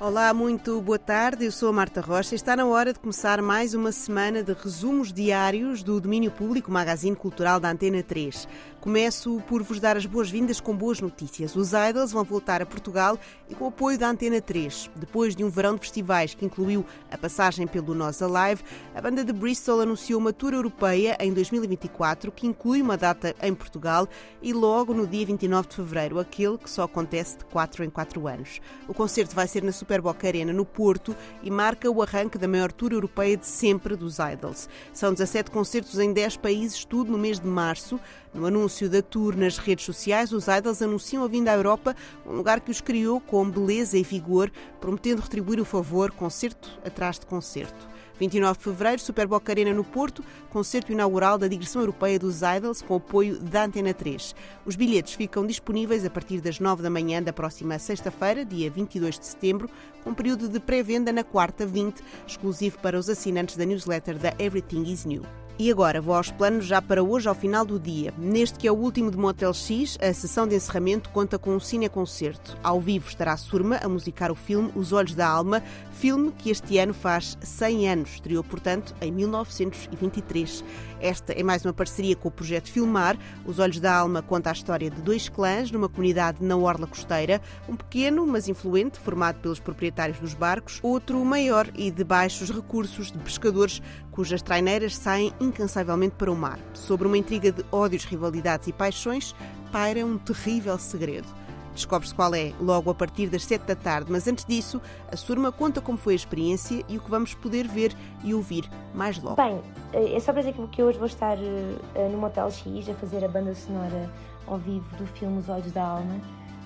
Olá, muito boa tarde. Eu sou a Marta Rocha. Está na hora de começar mais uma semana de resumos diários do Domínio Público, magazine cultural da Antena 3. Começo por vos dar as boas-vindas com boas notícias. Os Idols vão voltar a Portugal e com o apoio da Antena 3. Depois de um verão de festivais que incluiu a passagem pelo Nós Alive, a banda de Bristol anunciou uma tour europeia em 2024 que inclui uma data em Portugal e logo no dia 29 de fevereiro, aquele que só acontece de 4 em 4 anos. O concerto vai ser na Super Boca Arena, no Porto, e marca o arranque da maior tour europeia de sempre dos Idols. São 17 concertos em 10 países, tudo no mês de março. No anúncio da tour nas redes sociais, os Idols anunciam a vinda à Europa, um lugar que os criou com beleza e vigor, prometendo retribuir o favor concerto atrás de concerto. 29 de fevereiro, Super Boca Arena no Porto, concerto inaugural da digressão europeia dos Idols com apoio da Antena 3. Os bilhetes ficam disponíveis a partir das 9 da manhã da próxima sexta-feira, dia 22 de setembro, com período de pré-venda na quarta 20, exclusivo para os assinantes da newsletter da Everything is New. E agora vou aos planos já para hoje, ao final do dia. Neste que é o último de Motel X, a sessão de encerramento conta com um cineconcerto. Ao vivo estará Surma a musicar o filme Os Olhos da Alma, filme que este ano faz 100 anos, estreou, portanto, em 1923. Esta é mais uma parceria com o projeto Filmar. Os Olhos da Alma conta a história de dois clãs numa comunidade na Orla Costeira, um pequeno, mas influente, formado pelos proprietários dos barcos, outro maior e de baixos recursos de pescadores cujas traineiras saem incansavelmente para o mar. Sobre uma intriga de ódios, rivalidades e paixões, paira um terrível segredo. Descobre-se qual é logo a partir das 7 da tarde, mas antes disso, a Surma conta como foi a experiência e o que vamos poder ver e ouvir mais logo. Bem, é só para dizer que hoje vou estar uh, no Motel X a fazer a banda sonora ao vivo do filme Os Olhos da Alma.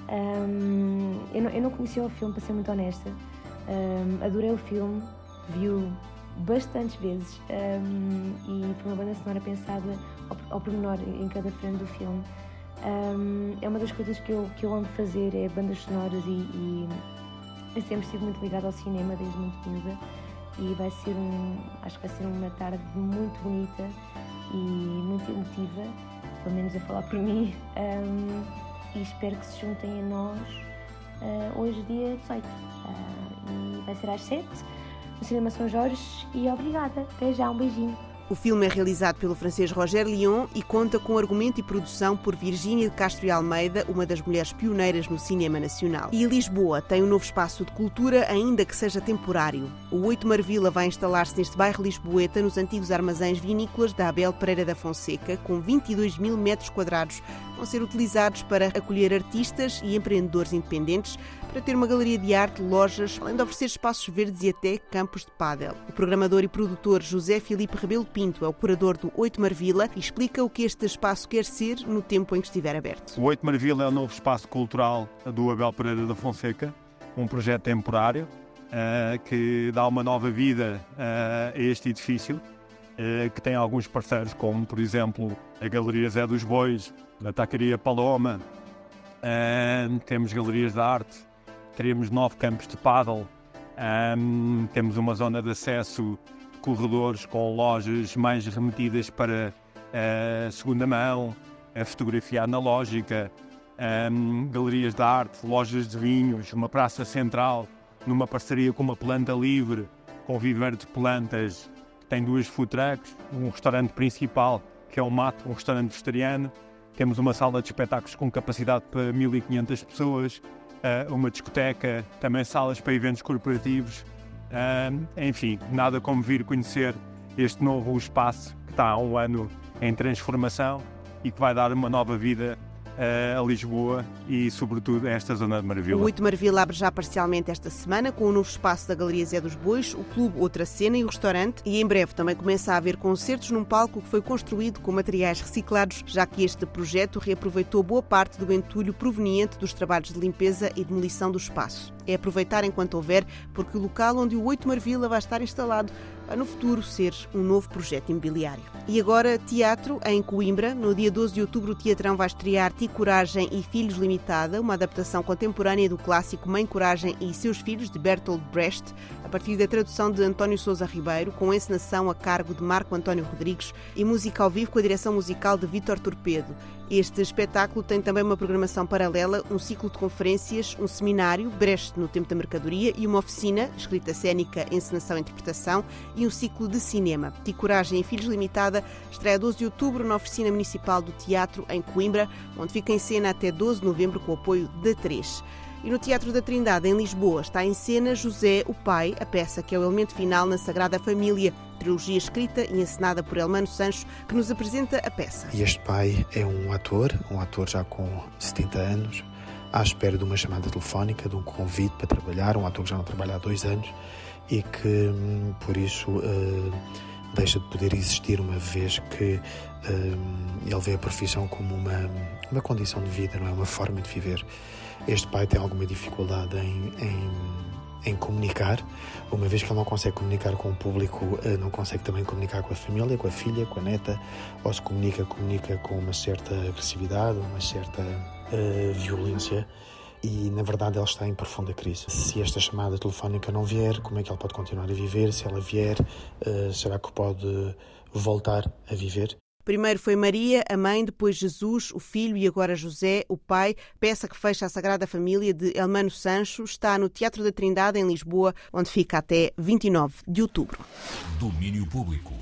Um, eu, não, não, conhecia o filme, para ser muito honesta. Um, adorei o filme, vi-o bastantes vezes um, e foi uma banda sonora pensada ao, ao pormenor em cada frame do filme. Um, é uma das coisas que eu, que eu amo fazer, é bandas sonoras e, e eu sempre estive muito ligada ao cinema desde muito miúda e vai ser um, acho que vai ser uma tarde muito bonita e muito emotiva, pelo menos a falar por mim, um, e espero que se juntem a nós uh, hoje dia 18 uh, e vai ser às 7 no Cinema São Jorge e obrigada, até já, um beijinho. O filme é realizado pelo francês Roger Lyon e conta com argumento e produção por Virgínia de Castro e Almeida, uma das mulheres pioneiras no cinema nacional. E Lisboa tem um novo espaço de cultura, ainda que seja temporário. O Oito Marvila vai instalar-se neste bairro lisboeta, nos antigos armazéns vinícolas da Abel Pereira da Fonseca, com 22 mil metros quadrados. Vão ser utilizados para acolher artistas e empreendedores independentes, para ter uma galeria de arte, lojas, além de oferecer espaços verdes e até campos de pádel. O programador e produtor José Filipe Rebelo Pinto é o curador do Oito Marvila e explica o que este espaço quer ser no tempo em que estiver aberto. O Oito Marvila é o novo espaço cultural do Abel Pereira da Fonseca, um projeto temporário uh, que dá uma nova vida uh, a este edifício, que tem alguns parceiros, como por exemplo a Galeria Zé dos Bois, a Tacaria Paloma, temos galerias de arte, teremos nove campos de paddle, um, temos uma zona de acesso, corredores com lojas mais remetidas para a segunda mão, a fotografia analógica, um, galerias de arte, lojas de vinhos, uma praça central, numa parceria com uma planta livre, com viver de plantas, tem duas food trucks, um restaurante principal, que é o Mato, um restaurante vegetariano, temos uma sala de espetáculos com capacidade para 1500 pessoas, uh, uma discoteca, também salas para eventos corporativos. Uh, enfim, nada como vir conhecer este novo espaço que está há um ano em transformação e que vai dar uma nova vida a Lisboa e, sobretudo, a esta zona de Marvila. O 8 Marvila abre já parcialmente esta semana com o novo espaço da Galeria Zé dos Bois, o clube Outra Cena e o restaurante. E em breve também começa a haver concertos num palco que foi construído com materiais reciclados, já que este projeto reaproveitou boa parte do entulho proveniente dos trabalhos de limpeza e demolição do espaço. É aproveitar enquanto houver, porque o local onde o 8 Marvila vai estar instalado vai no futuro ser um novo projeto imobiliário. E agora, teatro em Coimbra. No dia 12 de outubro, o Teatrão vai estrear Ti Coragem e Filhos Limitada, uma adaptação contemporânea do clássico Mãe Coragem e Seus Filhos, de Bertolt Brecht, a partir da tradução de António Sousa Ribeiro, com encenação a cargo de Marco António Rodrigues e música ao vivo com a direção musical de Vítor Torpedo. Este espetáculo tem também uma programação paralela, um ciclo de conferências, um seminário, Brecht no Tempo da Mercadoria e uma oficina, escrita cênica, encenação e interpretação e um ciclo de cinema. De Coragem e Filhos Limitada estreia 12 de outubro na Oficina Municipal do Teatro, em Coimbra, onde fica em cena até 12 de novembro com o apoio da 3. E no Teatro da Trindade, em Lisboa, está em cena José, o Pai, a peça que é o elemento final na Sagrada Família, trilogia escrita e encenada por Elmano Sancho, que nos apresenta a peça. E este pai é um ator, um ator já com 70 anos, à espera de uma chamada telefónica, de um convite para trabalhar, um ator que já não trabalha há dois anos e que, hum, por isso, uh, deixa de poder existir uma vez que uh, ele vê a profissão como uma, uma condição de vida, não é? Uma forma de viver. Este pai tem alguma dificuldade em, em, em comunicar, uma vez que ele não consegue comunicar com o público, uh, não consegue também comunicar com a família, com a filha, com a neta, ou se comunica, comunica com uma certa agressividade, uma certa uh, violência e na verdade ele está em profunda crise. Se esta chamada telefónica não vier, como é que ele pode continuar a viver? Se ela vier, uh, será que pode voltar a viver? Primeiro foi Maria, a mãe, depois Jesus, o filho e agora José, o pai. Peça que fecha a Sagrada Família de Elmano Sancho está no Teatro da Trindade, em Lisboa, onde fica até 29 de outubro. Domínio Público.